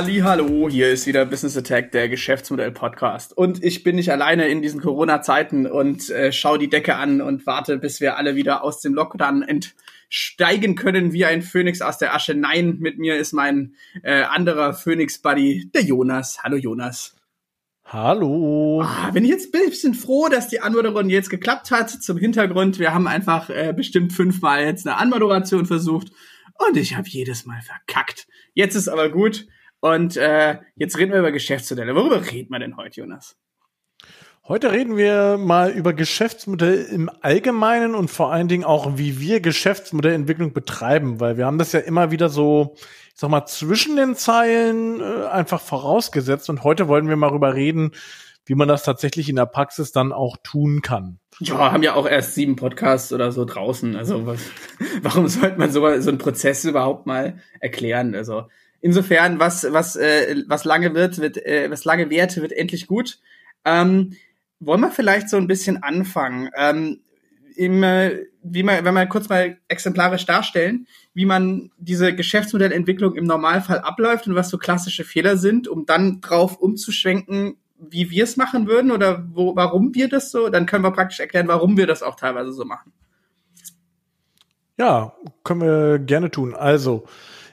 Hallo, hier ist wieder Business Attack, der Geschäftsmodell Podcast. Und ich bin nicht alleine in diesen Corona-Zeiten und äh, schaue die Decke an und warte, bis wir alle wieder aus dem Lockdown entsteigen können wie ein Phönix aus der Asche. Nein, mit mir ist mein äh, anderer Phönix-Buddy, der Jonas. Hallo Jonas. Hallo. Ah, bin ich jetzt ein bisschen froh, dass die Anmoderation jetzt geklappt hat. Zum Hintergrund, wir haben einfach äh, bestimmt fünfmal jetzt eine Anmoderation versucht und ich habe jedes Mal verkackt. Jetzt ist aber gut. Und äh, jetzt reden wir über Geschäftsmodelle. Worüber reden wir denn heute, Jonas? Heute reden wir mal über Geschäftsmodelle im Allgemeinen und vor allen Dingen auch, wie wir Geschäftsmodellentwicklung betreiben, weil wir haben das ja immer wieder so, ich sag mal, zwischen den Zeilen äh, einfach vorausgesetzt und heute wollen wir mal darüber reden, wie man das tatsächlich in der Praxis dann auch tun kann. Ja, haben ja auch erst sieben Podcasts oder so draußen. Also was, warum sollte man so, so einen Prozess überhaupt mal erklären? Also insofern, was was äh, was lange wird, wird äh, was lange währt, wird endlich gut. Ähm, wollen wir vielleicht so ein bisschen anfangen? Ähm, im, äh, wie man, wenn wir kurz mal exemplarisch darstellen, wie man diese Geschäftsmodellentwicklung im Normalfall abläuft und was so klassische Fehler sind, um dann drauf umzuschwenken, wie wir es machen würden oder wo, warum wir das so, dann können wir praktisch erklären, warum wir das auch teilweise so machen. Ja, können wir gerne tun. Also,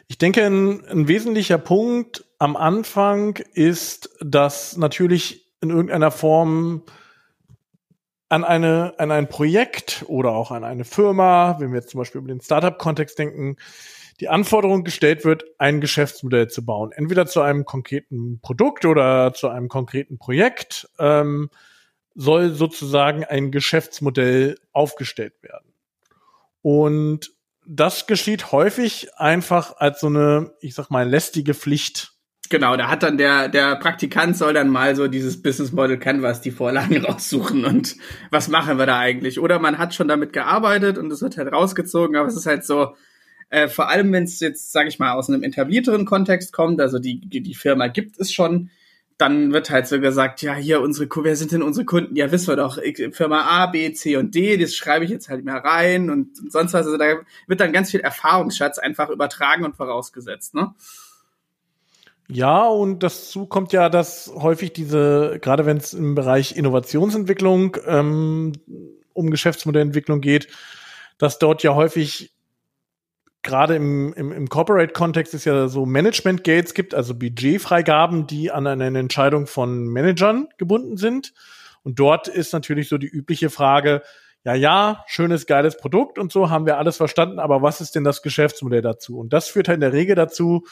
ich denke, ein, ein wesentlicher Punkt am Anfang ist, dass natürlich in irgendeiner Form an eine, an ein Projekt oder auch an eine Firma, wenn wir jetzt zum Beispiel über den Startup-Kontext denken, die Anforderung gestellt wird, ein Geschäftsmodell zu bauen. Entweder zu einem konkreten Produkt oder zu einem konkreten Projekt ähm, soll sozusagen ein Geschäftsmodell aufgestellt werden. Und das geschieht häufig einfach als so eine, ich sag mal, lästige Pflicht. Genau, da hat dann der, der Praktikant soll dann mal so dieses Business Model Canvas die Vorlagen raussuchen und was machen wir da eigentlich? Oder man hat schon damit gearbeitet und es wird halt rausgezogen, aber es ist halt so, äh, vor allem, wenn es jetzt, sage ich mal, aus einem etablierteren Kontext kommt, also die, die, die Firma gibt es schon, dann wird halt so gesagt, ja, hier unsere, wer sind denn unsere Kunden? Ja, wissen wir doch, Firma A, B, C und D, das schreibe ich jetzt halt mehr rein und sonst was. Also da wird dann ganz viel Erfahrungsschatz einfach übertragen und vorausgesetzt, ne? Ja, und dazu kommt ja, dass häufig diese, gerade wenn es im Bereich Innovationsentwicklung ähm, um Geschäftsmodellentwicklung geht, dass dort ja häufig gerade im, im, im Corporate-Kontext ist ja so Management-Gates gibt, also Budgetfreigaben, die an eine Entscheidung von Managern gebunden sind. Und dort ist natürlich so die übliche Frage, ja, ja, schönes, geiles Produkt und so haben wir alles verstanden, aber was ist denn das Geschäftsmodell dazu? Und das führt halt in der Regel dazu,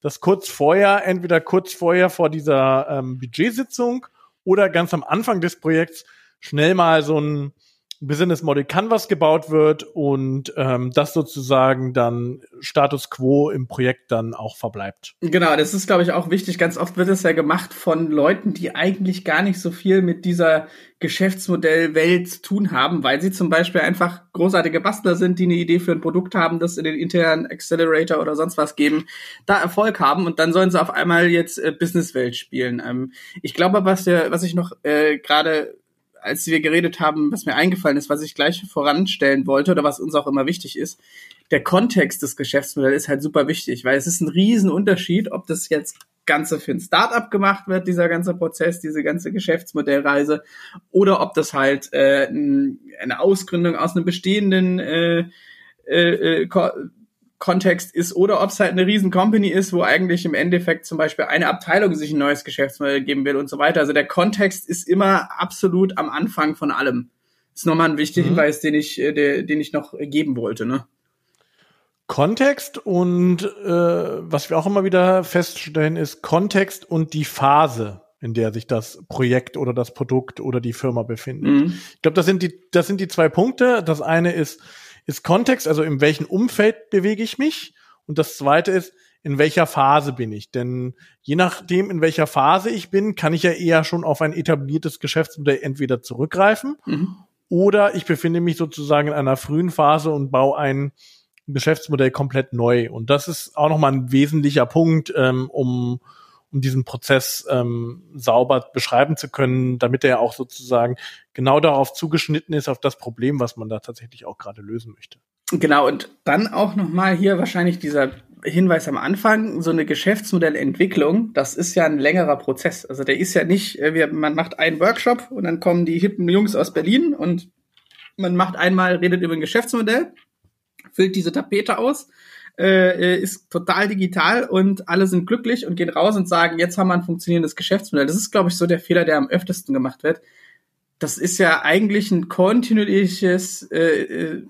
dass kurz vorher, entweder kurz vorher vor dieser ähm, Budgetsitzung oder ganz am Anfang des Projekts schnell mal so ein Business Model Canvas gebaut wird und ähm, das sozusagen dann Status quo im Projekt dann auch verbleibt. Genau, das ist, glaube ich, auch wichtig. Ganz oft wird es ja gemacht von Leuten, die eigentlich gar nicht so viel mit dieser Geschäftsmodellwelt zu tun haben, weil sie zum Beispiel einfach großartige Bastler sind, die eine Idee für ein Produkt haben, das in den internen Accelerator oder sonst was geben, da Erfolg haben und dann sollen sie auf einmal jetzt äh, Businesswelt spielen. Ähm, ich glaube, was, der, was ich noch äh, gerade als wir geredet haben, was mir eingefallen ist, was ich gleich voranstellen wollte oder was uns auch immer wichtig ist, der Kontext des Geschäftsmodells ist halt super wichtig, weil es ist ein Riesenunterschied, ob das jetzt Ganze für ein Startup gemacht wird, dieser ganze Prozess, diese ganze Geschäftsmodellreise, oder ob das halt äh, eine Ausgründung aus einem bestehenden äh, äh, äh Kontext ist oder ob es halt eine riesen Company ist, wo eigentlich im Endeffekt zum Beispiel eine Abteilung sich ein neues Geschäftsmodell geben will und so weiter. Also der Kontext ist immer absolut am Anfang von allem. Das ist nochmal ein wichtiger mhm. Hinweis, den ich, äh, den ich noch geben wollte. Ne? Kontext und äh, was wir auch immer wieder feststellen, ist Kontext und die Phase, in der sich das Projekt oder das Produkt oder die Firma befindet. Mhm. Ich glaube, das sind die, das sind die zwei Punkte. Das eine ist, ist Kontext, also in welchem Umfeld bewege ich mich? Und das zweite ist, in welcher Phase bin ich? Denn je nachdem, in welcher Phase ich bin, kann ich ja eher schon auf ein etabliertes Geschäftsmodell entweder zurückgreifen mhm. oder ich befinde mich sozusagen in einer frühen Phase und baue ein Geschäftsmodell komplett neu. Und das ist auch nochmal ein wesentlicher Punkt, ähm, um, um diesen Prozess ähm, sauber beschreiben zu können, damit er auch sozusagen genau darauf zugeschnitten ist, auf das Problem, was man da tatsächlich auch gerade lösen möchte. Genau, und dann auch nochmal hier wahrscheinlich dieser Hinweis am Anfang, so eine Geschäftsmodellentwicklung, das ist ja ein längerer Prozess. Also der ist ja nicht, äh, man macht einen Workshop und dann kommen die hippen Jungs aus Berlin und man macht einmal, redet über ein Geschäftsmodell, füllt diese Tapete aus, äh, ist total digital und alle sind glücklich und gehen raus und sagen, jetzt haben wir ein funktionierendes Geschäftsmodell. Das ist, glaube ich, so der Fehler, der am öftesten gemacht wird. Das ist ja eigentlich ein kontinuierliches äh, äh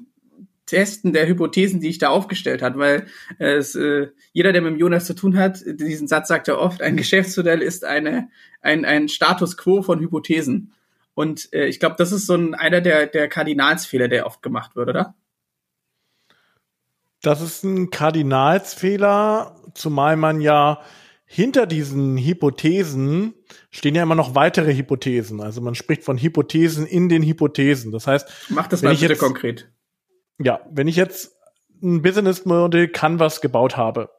Testen der Hypothesen, die ich da aufgestellt hat, weil es, äh, jeder, der mit Jonas zu tun hat, diesen Satz sagt er oft, ein Geschäftsmodell ist eine, ein, ein Status quo von Hypothesen. Und äh, ich glaube, das ist so ein, einer der, der Kardinalsfehler, der oft gemacht wird, oder? Das ist ein Kardinalsfehler, zumal man ja hinter diesen Hypothesen stehen ja immer noch weitere Hypothesen. Also man spricht von Hypothesen in den Hypothesen. Das heißt, mach das mal bitte jetzt, konkret ja, wenn ich jetzt ein Business Model Canvas gebaut habe,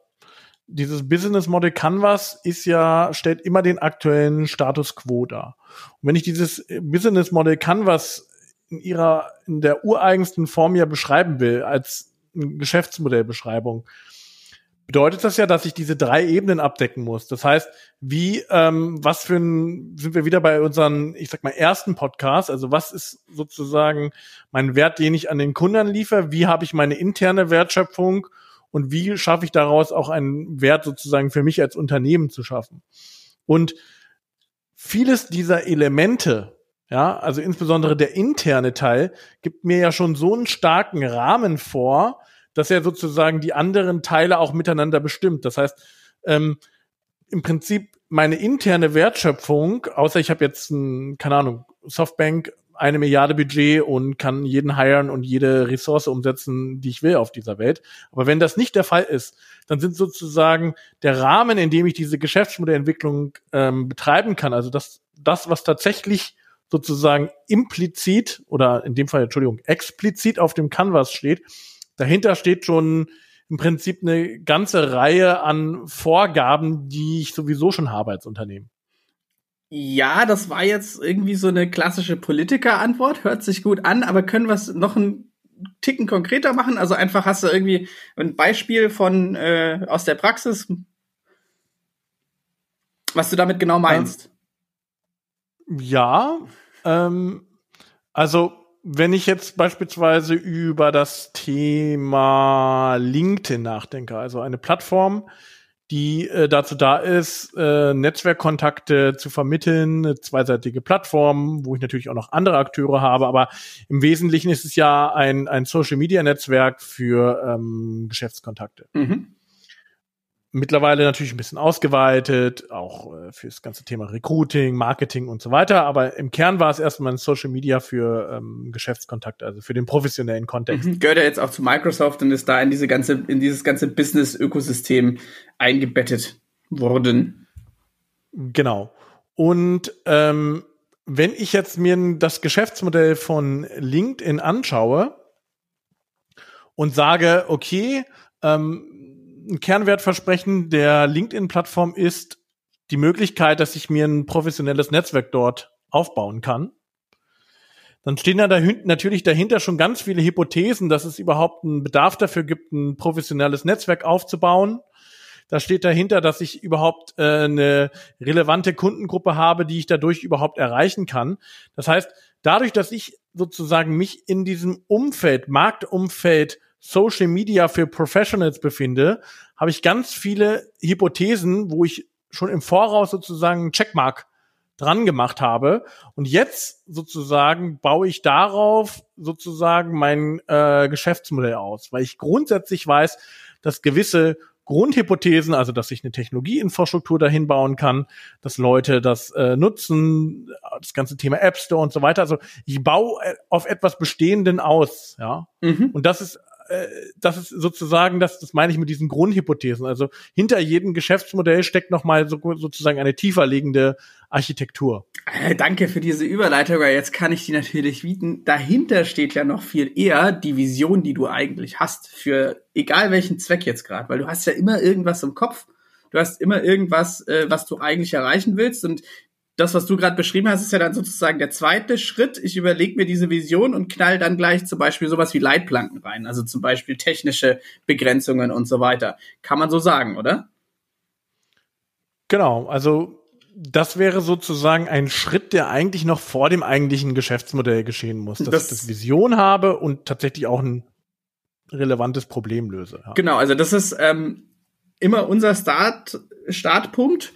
dieses Business Model Canvas ist ja, stellt immer den aktuellen Status quo dar. Und wenn ich dieses Business Model Canvas in ihrer, in der ureigensten Form ja beschreiben will, als Geschäftsmodellbeschreibung, bedeutet das ja, dass ich diese drei Ebenen abdecken muss. Das heißt, wie, ähm, was für ein, sind wir wieder bei unseren, ich sag mal, ersten Podcast, also was ist sozusagen mein Wert, den ich an den Kunden liefere, wie habe ich meine interne Wertschöpfung und wie schaffe ich daraus auch einen Wert sozusagen für mich als Unternehmen zu schaffen. Und vieles dieser Elemente, ja, also insbesondere der interne Teil, gibt mir ja schon so einen starken Rahmen vor, dass er sozusagen die anderen Teile auch miteinander bestimmt. Das heißt, ähm, im Prinzip meine interne Wertschöpfung, außer ich habe jetzt ein, keine Ahnung, Softbank eine Milliarde Budget und kann jeden hiren und jede Ressource umsetzen, die ich will auf dieser Welt. Aber wenn das nicht der Fall ist, dann sind sozusagen der Rahmen, in dem ich diese Geschäftsmodellentwicklung ähm, betreiben kann, also das, das, was tatsächlich sozusagen implizit oder in dem Fall, Entschuldigung, explizit auf dem Canvas steht, dahinter steht schon im Prinzip eine ganze Reihe an Vorgaben, die ich sowieso schon habe als Unternehmen. Ja, das war jetzt irgendwie so eine klassische Politikerantwort, hört sich gut an, aber können wir es noch einen Ticken konkreter machen? Also einfach hast du irgendwie ein Beispiel von äh, aus der Praxis, was du damit genau meinst. Ja, ähm, also wenn ich jetzt beispielsweise über das Thema LinkedIn nachdenke, also eine Plattform, die äh, dazu da ist, äh, Netzwerkkontakte zu vermitteln, eine zweiseitige Plattform, wo ich natürlich auch noch andere Akteure habe, aber im Wesentlichen ist es ja ein, ein Social-Media-Netzwerk für ähm, Geschäftskontakte. Mhm mittlerweile natürlich ein bisschen ausgeweitet, auch äh, fürs ganze Thema Recruiting, Marketing und so weiter. Aber im Kern war es erstmal ein Social Media für ähm, Geschäftskontakt, also für den professionellen Kontext. Mhm. Gehört er jetzt auch zu Microsoft und ist da in diese ganze, in dieses ganze Business-Ökosystem eingebettet worden. Genau. Und ähm, wenn ich jetzt mir das Geschäftsmodell von LinkedIn anschaue und sage, okay, ähm, ein Kernwertversprechen der LinkedIn-Plattform ist die Möglichkeit, dass ich mir ein professionelles Netzwerk dort aufbauen kann. Dann stehen da natürlich dahinter schon ganz viele Hypothesen, dass es überhaupt einen Bedarf dafür gibt, ein professionelles Netzwerk aufzubauen. Da steht dahinter, dass ich überhaupt äh, eine relevante Kundengruppe habe, die ich dadurch überhaupt erreichen kann. Das heißt, dadurch, dass ich sozusagen mich in diesem Umfeld, Marktumfeld Social Media für Professionals befinde, habe ich ganz viele Hypothesen, wo ich schon im Voraus sozusagen einen Checkmark dran gemacht habe. Und jetzt sozusagen baue ich darauf sozusagen mein äh, Geschäftsmodell aus, weil ich grundsätzlich weiß, dass gewisse Grundhypothesen, also dass ich eine Technologieinfrastruktur dahin bauen kann, dass Leute das äh, nutzen, das ganze Thema App Store und so weiter. Also ich baue äh, auf etwas Bestehenden aus, ja. Mhm. Und das ist äh, das ist sozusagen, das, das meine ich mit diesen Grundhypothesen. Also hinter jedem Geschäftsmodell steckt nochmal so, sozusagen eine tiefer liegende Architektur. Äh, danke für diese Überleitung, weil jetzt kann ich die natürlich bieten. Dahinter steht ja noch viel eher die Vision, die du eigentlich hast, für egal welchen Zweck jetzt gerade, weil du hast ja immer irgendwas im Kopf. Du hast immer irgendwas, äh, was du eigentlich erreichen willst und das, was du gerade beschrieben hast, ist ja dann sozusagen der zweite Schritt. Ich überlege mir diese Vision und knall dann gleich zum Beispiel sowas wie Leitplanken rein, also zum Beispiel technische Begrenzungen und so weiter. Kann man so sagen, oder? Genau, also das wäre sozusagen ein Schritt, der eigentlich noch vor dem eigentlichen Geschäftsmodell geschehen muss, dass das, ich das Vision habe und tatsächlich auch ein relevantes Problem löse. Ja. Genau, also das ist ähm, immer unser Start, Startpunkt,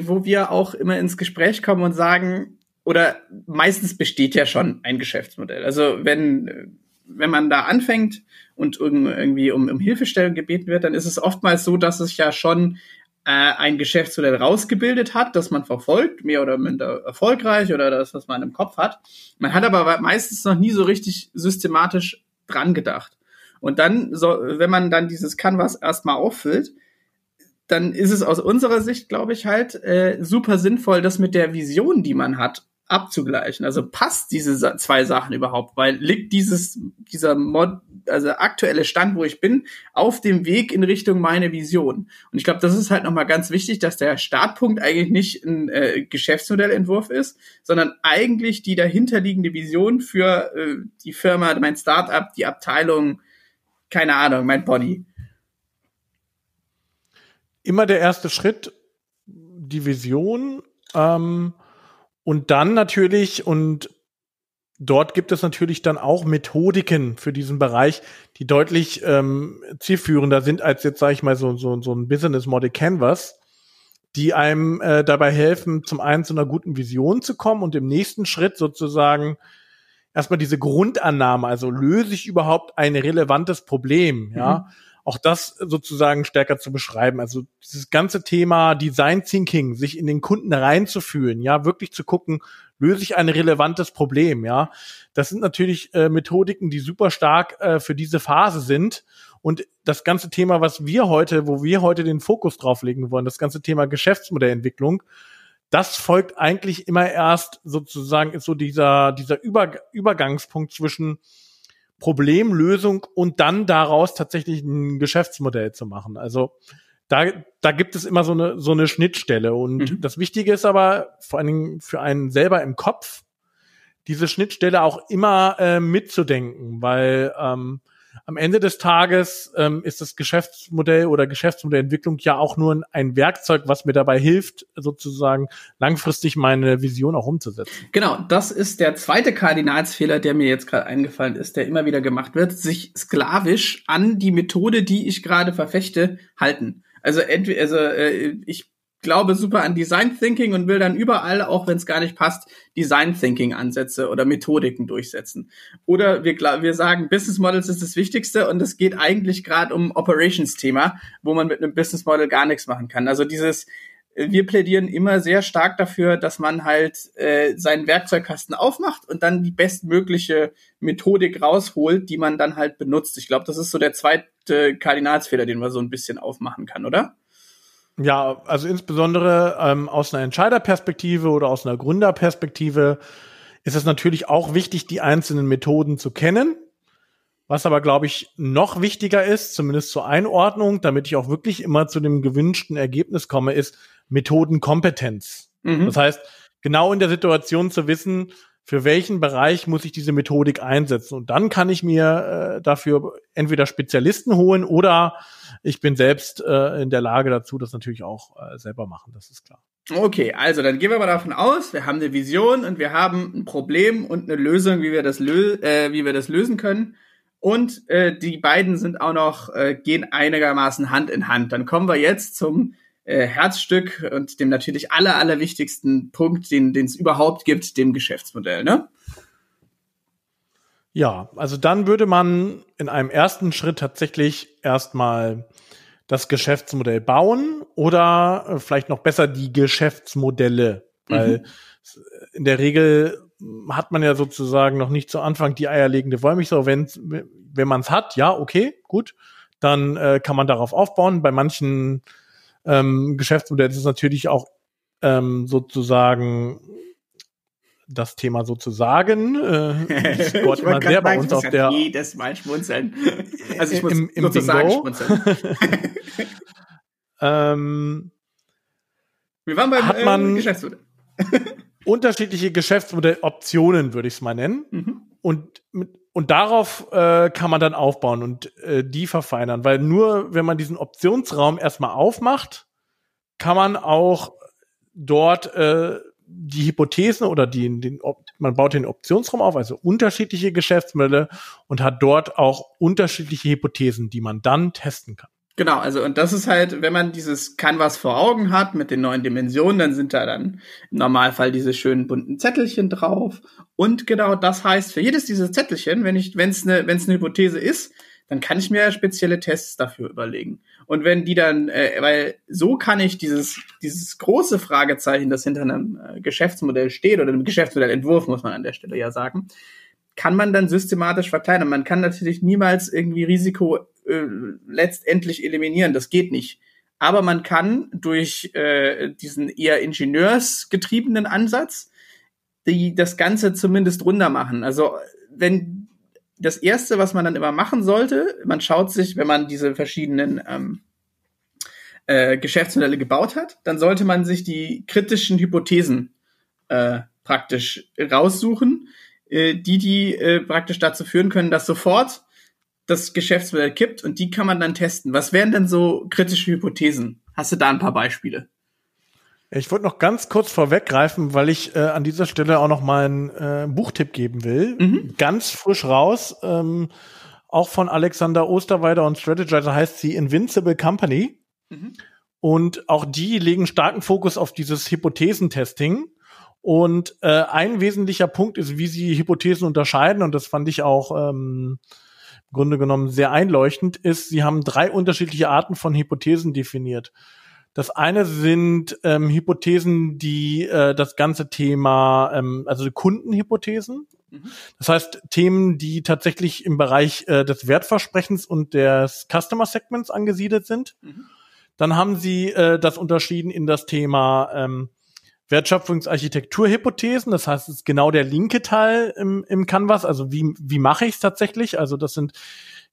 wo wir auch immer ins Gespräch kommen und sagen, oder meistens besteht ja schon ein Geschäftsmodell. Also wenn, wenn man da anfängt und irgendwie um, um Hilfestellung gebeten wird, dann ist es oftmals so, dass es ja schon äh, ein Geschäftsmodell rausgebildet hat, das man verfolgt, mehr oder minder erfolgreich oder das, was man im Kopf hat. Man hat aber meistens noch nie so richtig systematisch dran gedacht. Und dann, so, wenn man dann dieses Canvas erstmal auffüllt, dann ist es aus unserer Sicht, glaube ich, halt äh, super sinnvoll, das mit der Vision, die man hat, abzugleichen. Also passt diese zwei Sachen überhaupt, weil liegt dieses dieser Mod, also aktuelle Stand, wo ich bin, auf dem Weg in Richtung meine Vision. Und ich glaube, das ist halt nochmal ganz wichtig, dass der Startpunkt eigentlich nicht ein äh, Geschäftsmodellentwurf ist, sondern eigentlich die dahinterliegende Vision für äh, die Firma, mein Startup, die Abteilung, keine Ahnung, mein Pony. Immer der erste Schritt, die Vision. Ähm und dann natürlich, und dort gibt es natürlich dann auch Methodiken für diesen Bereich, die deutlich ähm, zielführender sind als jetzt, sage ich mal, so, so, so ein Business Model Canvas, die einem äh, dabei helfen, zum einen zu einer guten Vision zu kommen und im nächsten Schritt sozusagen erstmal diese Grundannahme, also löse ich überhaupt ein relevantes Problem, ja, mhm auch das sozusagen stärker zu beschreiben. Also dieses ganze Thema Design Thinking, sich in den Kunden reinzufühlen, ja, wirklich zu gucken, löse ich ein relevantes Problem, ja. Das sind natürlich äh, Methodiken, die super stark äh, für diese Phase sind. Und das ganze Thema, was wir heute, wo wir heute den Fokus drauf legen wollen, das ganze Thema Geschäftsmodellentwicklung, das folgt eigentlich immer erst sozusagen ist so dieser, dieser Über Übergangspunkt zwischen Problemlösung und dann daraus tatsächlich ein Geschäftsmodell zu machen. Also da, da gibt es immer so eine, so eine Schnittstelle. Und mhm. das Wichtige ist aber vor allen Dingen für einen selber im Kopf, diese Schnittstelle auch immer äh, mitzudenken, weil ähm, am Ende des Tages ähm, ist das Geschäftsmodell oder Geschäftsmodellentwicklung ja auch nur ein Werkzeug, was mir dabei hilft, sozusagen langfristig meine Vision auch umzusetzen. Genau, das ist der zweite Kardinalsfehler, der mir jetzt gerade eingefallen ist, der immer wieder gemacht wird, sich sklavisch an die Methode, die ich gerade verfechte, halten. Also entweder, also äh, ich glaube super an Design Thinking und will dann überall, auch wenn es gar nicht passt, Design Thinking Ansätze oder Methodiken durchsetzen. Oder wir, wir sagen, Business Models ist das Wichtigste und es geht eigentlich gerade um Operations Thema, wo man mit einem Business Model gar nichts machen kann. Also dieses wir plädieren immer sehr stark dafür, dass man halt äh, seinen Werkzeugkasten aufmacht und dann die bestmögliche Methodik rausholt, die man dann halt benutzt. Ich glaube, das ist so der zweite Kardinalsfehler, den man so ein bisschen aufmachen kann, oder? Ja, also insbesondere ähm, aus einer Entscheiderperspektive oder aus einer Gründerperspektive ist es natürlich auch wichtig, die einzelnen Methoden zu kennen. Was aber, glaube ich, noch wichtiger ist, zumindest zur Einordnung, damit ich auch wirklich immer zu dem gewünschten Ergebnis komme, ist Methodenkompetenz. Mhm. Das heißt, genau in der Situation zu wissen, für welchen Bereich muss ich diese Methodik einsetzen. Und dann kann ich mir äh, dafür entweder Spezialisten holen oder ich bin selbst äh, in der Lage dazu, das natürlich auch äh, selber machen, das ist klar. Okay, also dann gehen wir mal davon aus, wir haben eine Vision und wir haben ein Problem und eine Lösung, wie wir das, lö äh, wie wir das lösen können. Und äh, die beiden sind auch noch, äh, gehen einigermaßen Hand in Hand. Dann kommen wir jetzt zum äh, Herzstück und dem natürlich aller, allerwichtigsten Punkt, den es überhaupt gibt, dem Geschäftsmodell, ne? Ja, also dann würde man in einem ersten Schritt tatsächlich erstmal das Geschäftsmodell bauen oder äh, vielleicht noch besser die Geschäftsmodelle, weil mhm. in der Regel hat man ja sozusagen noch nicht zu Anfang die eierlegende Wollmilchsau. Wenn, wenn man es hat, ja, okay, gut, dann äh, kann man darauf aufbauen. Bei manchen ähm, Geschäftsmodell ist natürlich auch ähm, sozusagen das Thema sozusagen. Äh, ich Gott immer sehr bei uns auf der jedes Mal schmunzeln. Also ich muss im, im sozusagen Bingo. schmunzeln. ähm, Wir waren beim hat man, äh, Geschäftsmodell. unterschiedliche Geschäftsmodelloptionen, würde ich es mal nennen. Mhm. Und, und darauf äh, kann man dann aufbauen und äh, die verfeinern. Weil nur wenn man diesen Optionsraum erstmal aufmacht, kann man auch dort äh, die Hypothesen oder die, den, man baut den Optionsraum auf, also unterschiedliche Geschäftsmodelle und hat dort auch unterschiedliche Hypothesen, die man dann testen kann. Genau, also und das ist halt, wenn man dieses Canvas vor Augen hat mit den neuen Dimensionen, dann sind da dann im Normalfall diese schönen bunten Zettelchen drauf. Und genau das heißt, für jedes dieser Zettelchen, wenn ich, wenn es eine, wenn es eine Hypothese ist, dann kann ich mir spezielle Tests dafür überlegen. Und wenn die dann, äh, weil so kann ich dieses, dieses große Fragezeichen, das hinter einem äh, Geschäftsmodell steht, oder einem Geschäftsmodellentwurf, muss man an der Stelle ja sagen, kann man dann systematisch verkleinern. Man kann natürlich niemals irgendwie Risiko äh, letztendlich eliminieren. Das geht nicht. Aber man kann durch äh, diesen eher ingenieursgetriebenen Ansatz die, das Ganze zumindest runter machen. Also wenn das erste, was man dann immer machen sollte, man schaut sich, wenn man diese verschiedenen ähm, äh, Geschäftsmodelle gebaut hat, dann sollte man sich die kritischen Hypothesen äh, praktisch raussuchen, äh, die die äh, praktisch dazu führen können, dass sofort das Geschäftsmodell kippt und die kann man dann testen. Was wären denn so kritische Hypothesen? Hast du da ein paar Beispiele? Ich wollte noch ganz kurz vorweggreifen, weil ich äh, an dieser Stelle auch noch mal einen äh, Buchtipp geben will. Mhm. Ganz frisch raus, ähm, auch von Alexander Osterweider und Strategizer heißt sie Invincible Company. Mhm. Und auch die legen starken Fokus auf dieses Hypothesentesting. Und äh, ein wesentlicher Punkt ist, wie sie Hypothesen unterscheiden. Und das fand ich auch ähm, Grunde genommen sehr einleuchtend, ist, sie haben drei unterschiedliche Arten von Hypothesen definiert. Das eine sind ähm, Hypothesen, die äh, das ganze Thema, ähm, also Kundenhypothesen. Mhm. Das heißt, Themen, die tatsächlich im Bereich äh, des Wertversprechens und des Customer Segments angesiedelt sind. Mhm. Dann haben sie äh, das unterschieden in das Thema ähm, Wertschöpfungsarchitekturhypothesen. Das heißt, es ist genau der linke Teil im, im Canvas. Also wie, wie mache ich es tatsächlich? Also das sind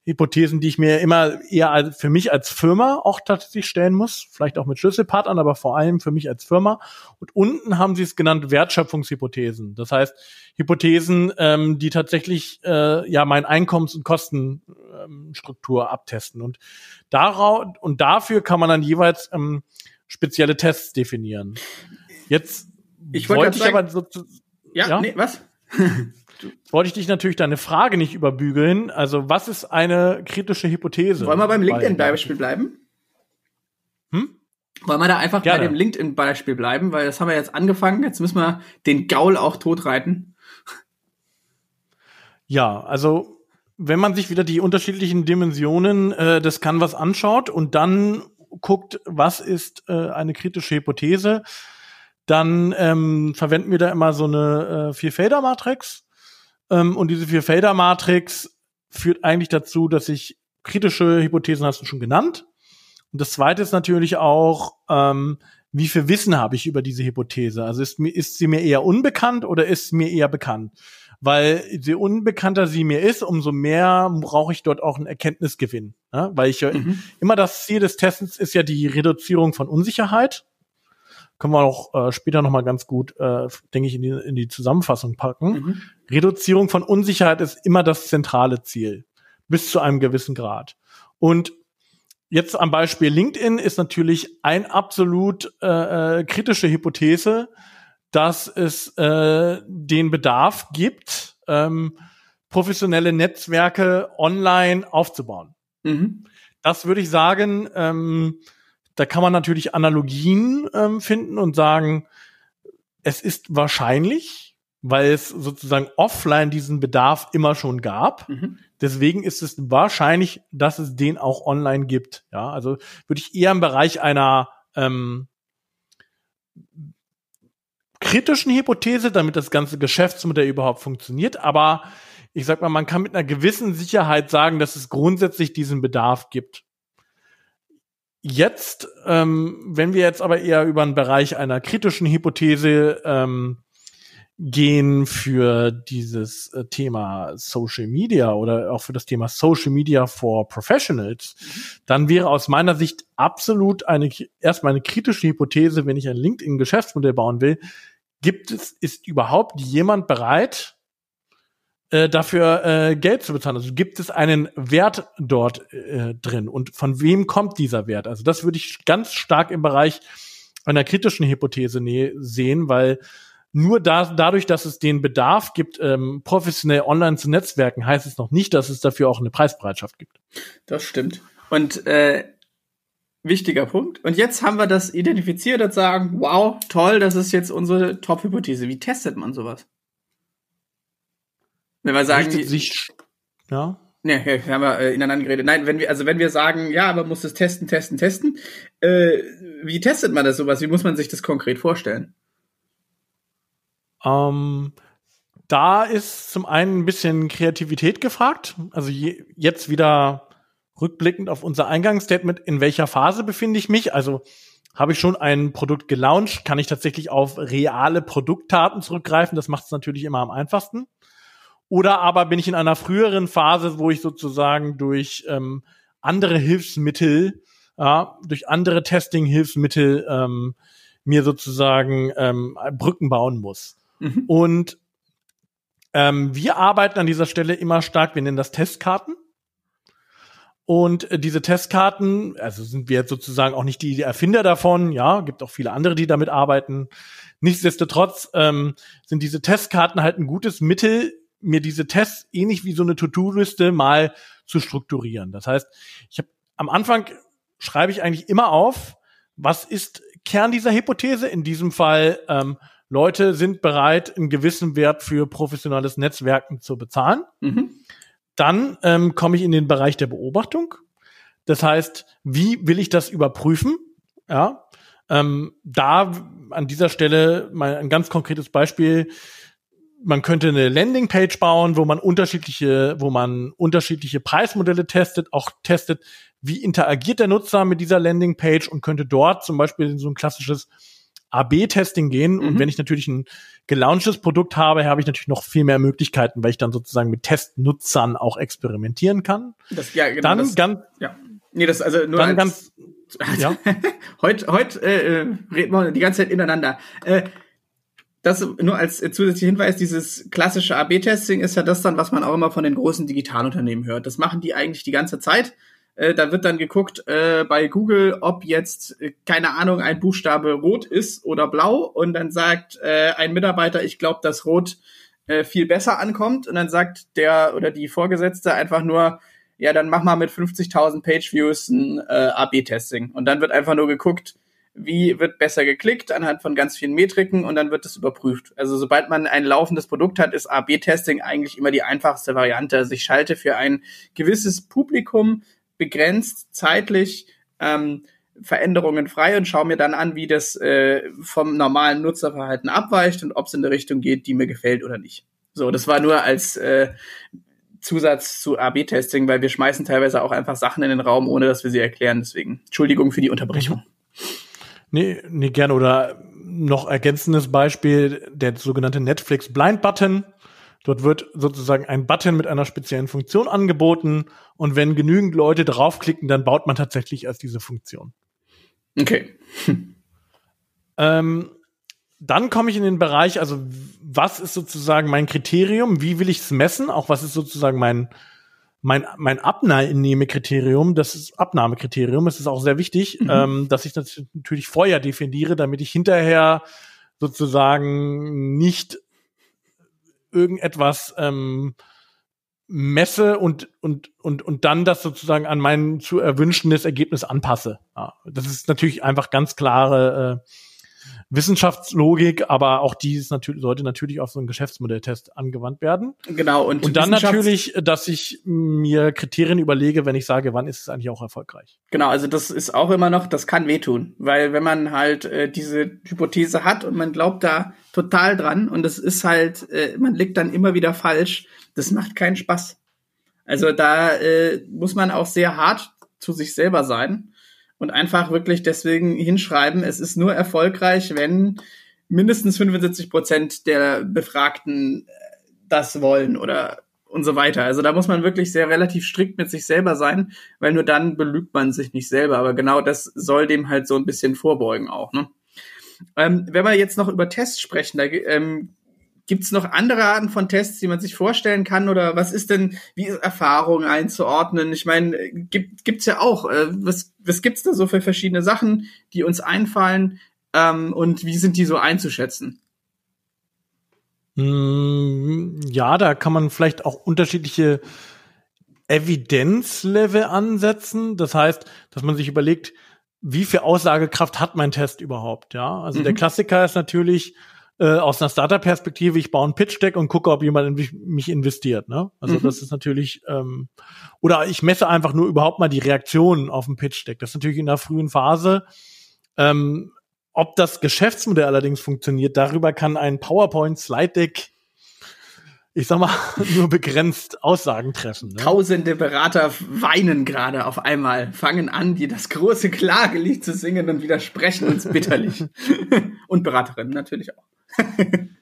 Hypothesen, die ich mir immer eher für mich als Firma auch tatsächlich stellen muss, vielleicht auch mit Schlüsselpartnern, aber vor allem für mich als Firma. Und unten haben sie es genannt Wertschöpfungshypothesen. Das heißt Hypothesen, ähm, die tatsächlich äh, ja mein Einkommens- und Kostenstruktur ähm, abtesten. Und darauf und dafür kann man dann jeweils ähm, spezielle Tests definieren. Jetzt ich wollte, wollte ich sagen, aber so, ja, ja? Nee, was? wollte ich dich natürlich deine Frage nicht überbügeln. Also, was ist eine kritische Hypothese? Wollen wir beim LinkedIn-Beispiel bleiben? Hm? Wollen wir da einfach Gerne. bei dem LinkedIn-Beispiel bleiben? Weil das haben wir jetzt angefangen. Jetzt müssen wir den Gaul auch totreiten. Ja, also wenn man sich wieder die unterschiedlichen Dimensionen äh, des Canvas anschaut und dann guckt, was ist äh, eine kritische Hypothese, dann ähm, verwenden wir da immer so eine äh, Vier-Felder-Matrix. Ähm, und diese Vier-Felder-Matrix führt eigentlich dazu, dass ich kritische Hypothesen hast du schon genannt. Und das zweite ist natürlich auch, ähm, wie viel Wissen habe ich über diese Hypothese? Also ist, ist sie mir eher unbekannt oder ist sie mir eher bekannt? Weil je unbekannter sie mir ist, umso mehr brauche ich dort auch einen Erkenntnisgewinn. Ja? Weil ich mhm. immer das Ziel des Testens ist ja die Reduzierung von Unsicherheit können wir auch äh, später noch mal ganz gut, äh, denke ich, in die, in die Zusammenfassung packen. Mhm. Reduzierung von Unsicherheit ist immer das zentrale Ziel, bis zu einem gewissen Grad. Und jetzt am Beispiel LinkedIn ist natürlich ein absolut äh, äh, kritische Hypothese, dass es äh, den Bedarf gibt, ähm, professionelle Netzwerke online aufzubauen. Mhm. Das würde ich sagen, ähm, da kann man natürlich Analogien ähm, finden und sagen, es ist wahrscheinlich, weil es sozusagen offline diesen Bedarf immer schon gab. Mhm. Deswegen ist es wahrscheinlich, dass es den auch online gibt. Ja, also würde ich eher im Bereich einer ähm, kritischen Hypothese, damit das ganze Geschäftsmodell überhaupt funktioniert. Aber ich sag mal, man kann mit einer gewissen Sicherheit sagen, dass es grundsätzlich diesen Bedarf gibt. Jetzt, ähm, wenn wir jetzt aber eher über den Bereich einer kritischen Hypothese ähm, gehen für dieses äh, Thema Social Media oder auch für das Thema Social Media for Professionals, mhm. dann wäre aus meiner Sicht absolut eine erstmal eine kritische Hypothese, wenn ich ein LinkedIn Geschäftsmodell bauen will, gibt es, ist überhaupt jemand bereit, äh, dafür äh, Geld zu bezahlen? Also gibt es einen Wert dort äh, drin und von wem kommt dieser Wert? Also das würde ich ganz stark im Bereich einer kritischen Hypothese sehen, weil nur da, dadurch, dass es den Bedarf gibt, ähm, professionell online zu netzwerken, heißt es noch nicht, dass es dafür auch eine Preisbereitschaft gibt. Das stimmt. Und äh, wichtiger Punkt. Und jetzt haben wir das identifiziert und sagen, wow, toll, das ist jetzt unsere Top-Hypothese. Wie testet man sowas? Wenn wir sagen, Richtet sich, ja. Ne, ja, haben wir äh, ineinander geredet. Nein, wenn wir, also wenn wir sagen, ja, man muss das testen, testen, testen, äh, wie testet man das sowas? Wie muss man sich das konkret vorstellen? Ähm, da ist zum einen ein bisschen Kreativität gefragt. Also je, jetzt wieder rückblickend auf unser Eingangsstatement, in welcher Phase befinde ich mich? Also habe ich schon ein Produkt gelauncht, kann ich tatsächlich auf reale Produktdaten zurückgreifen. Das macht es natürlich immer am einfachsten. Oder aber bin ich in einer früheren Phase, wo ich sozusagen durch ähm, andere Hilfsmittel, ja, durch andere Testing-Hilfsmittel ähm, mir sozusagen ähm, Brücken bauen muss. Mhm. Und ähm, wir arbeiten an dieser Stelle immer stark, wir nennen das Testkarten. Und äh, diese Testkarten, also sind wir jetzt sozusagen auch nicht die Erfinder davon, ja, gibt auch viele andere, die damit arbeiten. Nichtsdestotrotz ähm, sind diese Testkarten halt ein gutes Mittel, mir diese Tests ähnlich wie so eine To-Do-Liste mal zu strukturieren. Das heißt, ich habe am Anfang schreibe ich eigentlich immer auf, was ist Kern dieser Hypothese? In diesem Fall ähm, Leute sind bereit, einen gewissen Wert für professionelles Netzwerken zu bezahlen. Mhm. Dann ähm, komme ich in den Bereich der Beobachtung. Das heißt, wie will ich das überprüfen? Ja, ähm, da an dieser Stelle mal ein ganz konkretes Beispiel. Man könnte eine Landingpage bauen, wo man unterschiedliche, wo man unterschiedliche Preismodelle testet, auch testet, wie interagiert der Nutzer mit dieser Landingpage und könnte dort zum Beispiel so ein klassisches AB-Testing gehen. Mhm. Und wenn ich natürlich ein gelaunchtes Produkt habe, habe ich natürlich noch viel mehr Möglichkeiten, weil ich dann sozusagen mit Testnutzern auch experimentieren kann. Das, ja, genau, dann das, ganz, ja. Nee, das also nur dann als, ganz, ja. heute heute äh, reden wir die ganze Zeit ineinander. Äh, das nur als zusätzlicher Hinweis, dieses klassische AB-Testing ist ja das dann, was man auch immer von den großen Digitalunternehmen hört. Das machen die eigentlich die ganze Zeit. Äh, da wird dann geguckt äh, bei Google, ob jetzt, äh, keine Ahnung, ein Buchstabe rot ist oder blau. Und dann sagt äh, ein Mitarbeiter, ich glaube, dass rot äh, viel besser ankommt. Und dann sagt der oder die Vorgesetzte einfach nur, ja, dann mach mal mit 50.000 Page-Views ein äh, AB-Testing. Und dann wird einfach nur geguckt, wie wird besser geklickt anhand von ganz vielen Metriken und dann wird das überprüft. Also sobald man ein laufendes Produkt hat, ist AB-Testing eigentlich immer die einfachste Variante. Also ich schalte für ein gewisses Publikum begrenzt zeitlich ähm, Veränderungen frei und schaue mir dann an, wie das äh, vom normalen Nutzerverhalten abweicht und ob es in eine Richtung geht, die mir gefällt oder nicht. So, das war nur als äh, Zusatz zu AB-Testing, weil wir schmeißen teilweise auch einfach Sachen in den Raum, ohne dass wir sie erklären. Deswegen Entschuldigung für die Unterbrechung. Nee, nee, gerne. Oder noch ergänzendes Beispiel, der sogenannte Netflix Blind Button. Dort wird sozusagen ein Button mit einer speziellen Funktion angeboten und wenn genügend Leute draufklicken, dann baut man tatsächlich erst diese Funktion. Okay. ähm, dann komme ich in den Bereich, also was ist sozusagen mein Kriterium? Wie will ich es messen? Auch was ist sozusagen mein mein mein Abnahmekriterium? Das ist Abnahmekriterium. Es ist auch sehr wichtig, mhm. ähm, dass ich das natürlich vorher definiere, damit ich hinterher sozusagen nicht irgendetwas ähm, messe und, und, und, und dann das sozusagen an mein zu erwünschendes Ergebnis anpasse. Ja, das ist natürlich einfach ganz klare äh, Wissenschaftslogik, aber auch die ist natürlich, sollte natürlich auf so einen Geschäftsmodelltest angewandt werden. Genau. Und, und dann natürlich, dass ich mir Kriterien überlege, wenn ich sage, wann ist es eigentlich auch erfolgreich. Genau, also das ist auch immer noch, das kann wehtun, weil wenn man halt äh, diese Hypothese hat und man glaubt da total dran und es ist halt, äh, man liegt dann immer wieder falsch, das macht keinen Spaß. Also da äh, muss man auch sehr hart zu sich selber sein und einfach wirklich deswegen hinschreiben, es ist nur erfolgreich, wenn mindestens 75 Prozent der Befragten äh, das wollen oder und so weiter. Also da muss man wirklich sehr relativ strikt mit sich selber sein, weil nur dann belügt man sich nicht selber. Aber genau das soll dem halt so ein bisschen vorbeugen auch. Ne? Ähm, wenn wir jetzt noch über Tests sprechen, da ähm, Gibt es noch andere Arten von Tests, die man sich vorstellen kann? Oder was ist denn, wie ist Erfahrung einzuordnen? Ich meine, gibt gibt's ja auch. Äh, was, was gibt's da so für verschiedene Sachen, die uns einfallen? Ähm, und wie sind die so einzuschätzen? Hm, ja, da kann man vielleicht auch unterschiedliche Evidenzlevel ansetzen. Das heißt, dass man sich überlegt, wie viel Aussagekraft hat mein Test überhaupt? Ja, also mhm. der Klassiker ist natürlich, äh, aus einer Startup-Perspektive, ich baue ein Pitch-Deck und gucke, ob jemand in mich investiert. Ne? Also mhm. das ist natürlich, ähm, oder ich messe einfach nur überhaupt mal die Reaktionen auf ein Pitch-Deck. Das ist natürlich in der frühen Phase. Ähm, ob das Geschäftsmodell allerdings funktioniert, darüber kann ein PowerPoint-Slide-Deck ich sag mal, nur begrenzt Aussagen treffen. Ne? Tausende Berater weinen gerade auf einmal, fangen an, die das große Klagelied zu singen und widersprechen uns bitterlich. und Beraterinnen natürlich auch.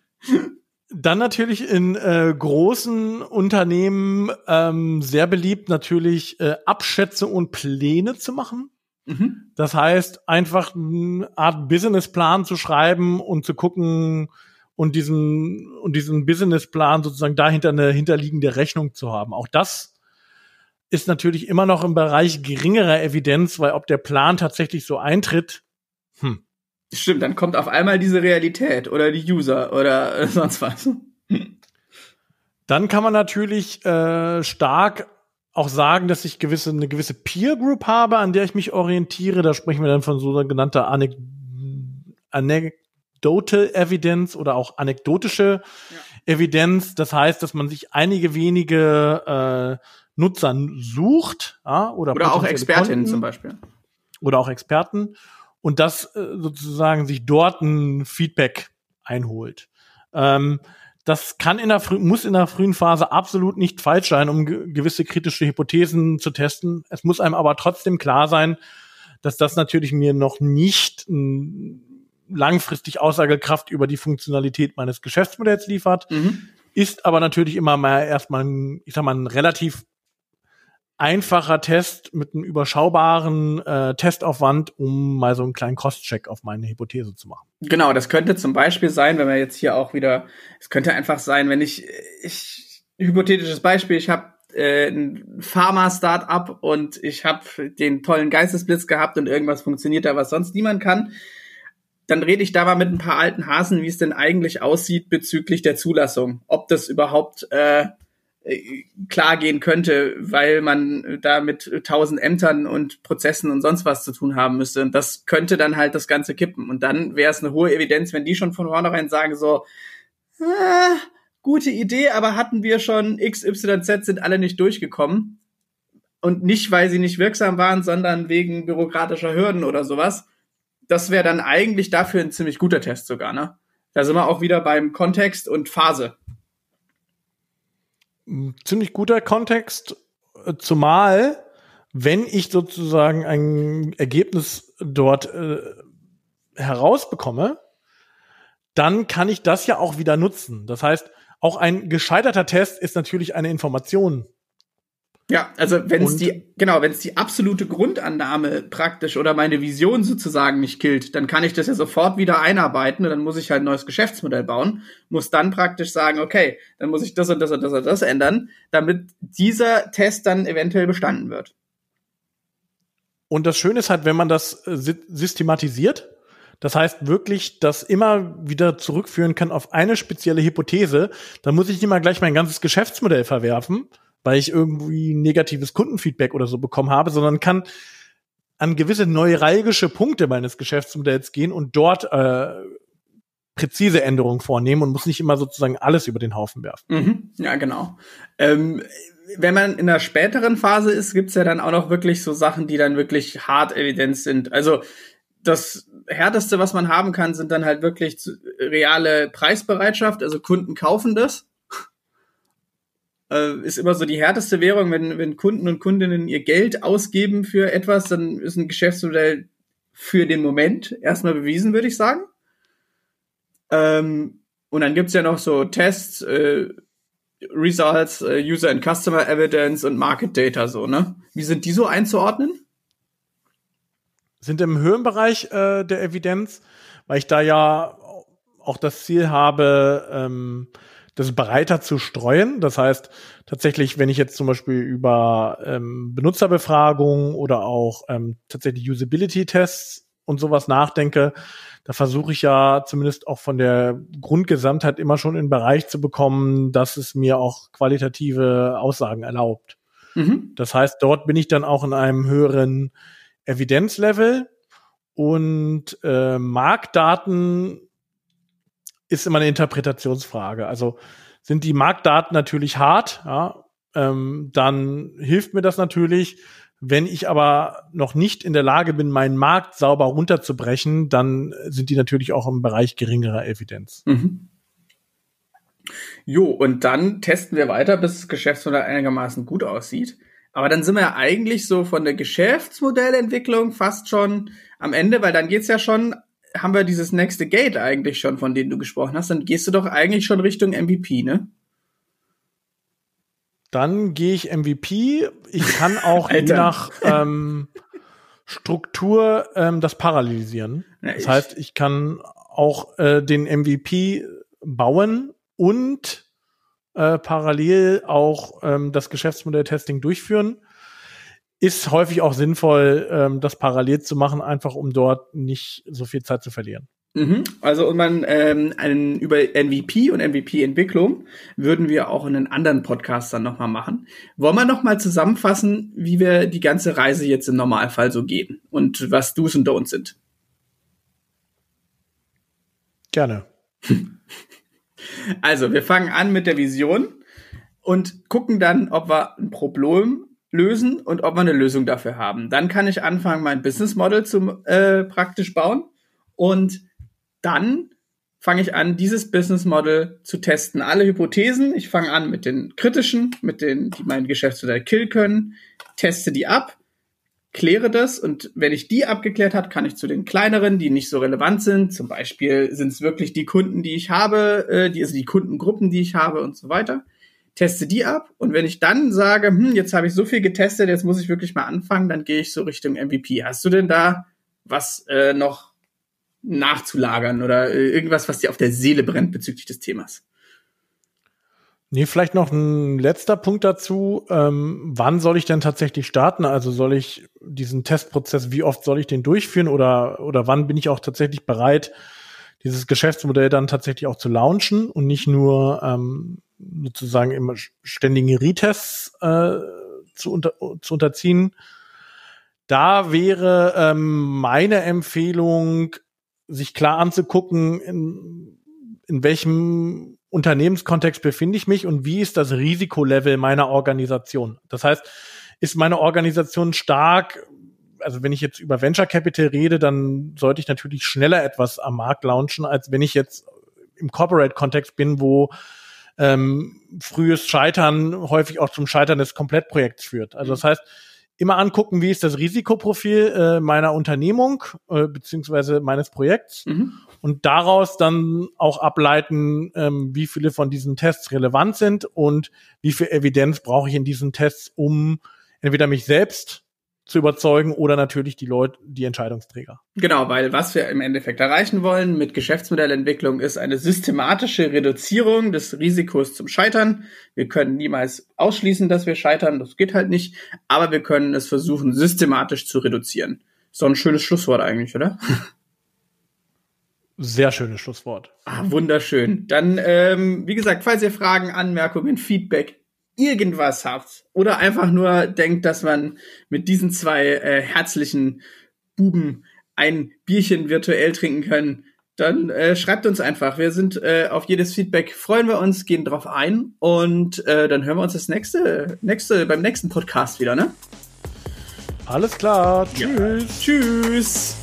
Dann natürlich in äh, großen Unternehmen ähm, sehr beliebt, natürlich äh, Abschätze und Pläne zu machen. Mhm. Das heißt, einfach eine Art Businessplan zu schreiben und zu gucken und diesen und diesen Businessplan sozusagen dahinter eine hinterliegende Rechnung zu haben. Auch das ist natürlich immer noch im Bereich geringerer Evidenz, weil ob der Plan tatsächlich so eintritt, hm, Stimmt, dann kommt auf einmal diese Realität oder die User oder äh, sonst was. Dann kann man natürlich äh, stark auch sagen, dass ich gewisse, eine gewisse Peer Group habe, an der ich mich orientiere. Da sprechen wir dann von so genannter Anek Anecdotal Evidence oder auch anekdotische ja. Evidenz. Das heißt, dass man sich einige wenige äh, Nutzern sucht ja, oder, oder auch Expertinnen Konten, zum Beispiel. Oder auch Experten und das äh, sozusagen sich dort ein Feedback einholt. Ähm, das kann in der muss in der frühen Phase absolut nicht falsch sein, um ge gewisse kritische Hypothesen zu testen. Es muss einem aber trotzdem klar sein, dass das natürlich mir noch nicht langfristig Aussagekraft über die Funktionalität meines Geschäftsmodells liefert, mhm. ist aber natürlich immer mal erstmal, ein, ich sag mal, ein relativ einfacher Test mit einem überschaubaren äh, Testaufwand, um mal so einen kleinen Cross-Check auf meine Hypothese zu machen. Genau, das könnte zum Beispiel sein, wenn wir jetzt hier auch wieder, es könnte einfach sein, wenn ich, ich hypothetisches Beispiel, ich habe äh, ein Pharma-Startup und ich habe den tollen Geistesblitz gehabt und irgendwas funktioniert da, was sonst niemand kann. Dann rede ich da mal mit ein paar alten Hasen, wie es denn eigentlich aussieht bezüglich der Zulassung. Ob das überhaupt äh, klar gehen könnte, weil man da mit tausend Ämtern und Prozessen und sonst was zu tun haben müsste. Und das könnte dann halt das Ganze kippen. Und dann wäre es eine hohe Evidenz, wenn die schon von vornherein sagen so, ah, gute Idee, aber hatten wir schon X, Y, Z sind alle nicht durchgekommen. Und nicht, weil sie nicht wirksam waren, sondern wegen bürokratischer Hürden oder sowas. Das wäre dann eigentlich dafür ein ziemlich guter Test sogar, ne? Da sind wir auch wieder beim Kontext und Phase ziemlich guter Kontext, äh, zumal wenn ich sozusagen ein Ergebnis dort äh, herausbekomme, dann kann ich das ja auch wieder nutzen. Das heißt, auch ein gescheiterter Test ist natürlich eine Information, ja, also wenn es die, genau, wenn es die absolute Grundannahme praktisch oder meine Vision sozusagen nicht killt, dann kann ich das ja sofort wieder einarbeiten und dann muss ich halt ein neues Geschäftsmodell bauen, muss dann praktisch sagen, okay, dann muss ich das und das und das und das ändern, damit dieser Test dann eventuell bestanden wird. Und das Schöne ist halt, wenn man das äh, systematisiert, das heißt wirklich, das immer wieder zurückführen kann auf eine spezielle Hypothese, dann muss ich nicht mal gleich mein ganzes Geschäftsmodell verwerfen, weil ich irgendwie negatives Kundenfeedback oder so bekommen habe, sondern kann an gewisse neuralgische Punkte meines Geschäftsmodells gehen und dort äh, präzise Änderungen vornehmen und muss nicht immer sozusagen alles über den Haufen werfen. Mhm, ja, genau. Ähm, wenn man in der späteren Phase ist, gibt's ja dann auch noch wirklich so Sachen, die dann wirklich hart Evidenz sind. Also das härteste, was man haben kann, sind dann halt wirklich reale Preisbereitschaft. Also Kunden kaufen das äh, ist immer so die härteste Währung, wenn, wenn Kunden und Kundinnen ihr Geld ausgeben für etwas, dann ist ein Geschäftsmodell für den Moment erstmal bewiesen, würde ich sagen. Ähm, und dann gibt's ja noch so Tests, äh, Results, äh, User and Customer Evidence und Market Data so, ne? Wie sind die so einzuordnen? Sind im Höhenbereich äh, der Evidenz, weil ich da ja auch das Ziel habe, ähm, das breiter zu streuen. Das heißt, tatsächlich, wenn ich jetzt zum Beispiel über ähm, Benutzerbefragungen oder auch ähm, tatsächlich Usability-Tests und sowas nachdenke, da versuche ich ja zumindest auch von der Grundgesamtheit immer schon in den Bereich zu bekommen, dass es mir auch qualitative Aussagen erlaubt. Mhm. Das heißt, dort bin ich dann auch in einem höheren Evidenzlevel und äh, Marktdaten ist immer eine Interpretationsfrage. Also sind die Marktdaten natürlich hart, ja, ähm, dann hilft mir das natürlich. Wenn ich aber noch nicht in der Lage bin, meinen Markt sauber runterzubrechen, dann sind die natürlich auch im Bereich geringerer Evidenz. Mhm. Jo, und dann testen wir weiter, bis das Geschäftsmodell einigermaßen gut aussieht. Aber dann sind wir ja eigentlich so von der Geschäftsmodellentwicklung fast schon am Ende, weil dann geht's ja schon, haben wir dieses nächste Gate eigentlich schon, von dem du gesprochen hast, dann gehst du doch eigentlich schon Richtung MVP, ne? Dann gehe ich MVP. Ich kann auch je nach ähm, Struktur ähm, das parallelisieren. Ja, das heißt, ich kann auch äh, den MVP bauen und äh, parallel auch ähm, das Geschäftsmodell-Testing durchführen. Ist häufig auch sinnvoll, ähm, das parallel zu machen, einfach um dort nicht so viel Zeit zu verlieren. Mhm. Also und man ähm, einen, über MVP und MVP-Entwicklung würden wir auch in einen anderen Podcast dann nochmal machen. Wollen wir nochmal zusammenfassen, wie wir die ganze Reise jetzt im Normalfall so gehen und was Do's und Don'ts sind? Gerne. Also, wir fangen an mit der Vision und gucken dann, ob wir ein Problem lösen und ob wir eine Lösung dafür haben. Dann kann ich anfangen, mein Business Model zu äh, praktisch bauen und dann fange ich an, dieses Business Model zu testen. Alle Hypothesen, ich fange an mit den kritischen, mit denen, die mein Geschäftsmodell kill können, teste die ab, kläre das und wenn ich die abgeklärt habe, kann ich zu den kleineren, die nicht so relevant sind, zum Beispiel sind es wirklich die Kunden, die ich habe, äh, die, also die Kundengruppen, die ich habe und so weiter, teste die ab und wenn ich dann sage, hm, jetzt habe ich so viel getestet, jetzt muss ich wirklich mal anfangen, dann gehe ich so Richtung MVP. Hast du denn da was äh, noch nachzulagern oder äh, irgendwas, was dir auf der Seele brennt bezüglich des Themas? Nee, vielleicht noch ein letzter Punkt dazu. Ähm, wann soll ich denn tatsächlich starten? Also soll ich diesen Testprozess, wie oft soll ich den durchführen oder, oder wann bin ich auch tatsächlich bereit, dieses Geschäftsmodell dann tatsächlich auch zu launchen und nicht nur ähm, sozusagen immer ständige Retests äh, zu, unter, zu unterziehen? Da wäre ähm, meine Empfehlung, sich klar anzugucken, in, in welchem Unternehmenskontext befinde ich mich und wie ist das Risikolevel meiner Organisation? Das heißt, ist meine Organisation stark, also wenn ich jetzt über Venture Capital rede, dann sollte ich natürlich schneller etwas am Markt launchen, als wenn ich jetzt im Corporate-Kontext bin, wo ähm, frühes Scheitern häufig auch zum Scheitern des Komplettprojekts führt. Also das heißt, immer angucken, wie ist das Risikoprofil äh, meiner Unternehmung äh, beziehungsweise meines Projekts mhm. und daraus dann auch ableiten, ähm, wie viele von diesen Tests relevant sind und wie viel Evidenz brauche ich in diesen Tests, um entweder mich selbst zu überzeugen oder natürlich die Leute, die Entscheidungsträger. Genau, weil was wir im Endeffekt erreichen wollen mit Geschäftsmodellentwicklung ist eine systematische Reduzierung des Risikos zum Scheitern. Wir können niemals ausschließen, dass wir scheitern, das geht halt nicht, aber wir können es versuchen, systematisch zu reduzieren. So ein schönes Schlusswort eigentlich, oder? Sehr schönes Schlusswort. Ah, wunderschön. Dann, ähm, wie gesagt, falls ihr Fragen, Anmerkungen, Feedback, irgendwas habt oder einfach nur denkt, dass man mit diesen zwei äh, herzlichen Buben ein Bierchen virtuell trinken können, dann äh, schreibt uns einfach. Wir sind äh, auf jedes Feedback freuen wir uns, gehen drauf ein und äh, dann hören wir uns das nächste, nächste beim nächsten Podcast wieder, ne? Alles klar. Tschüss. Ja. Tschüss.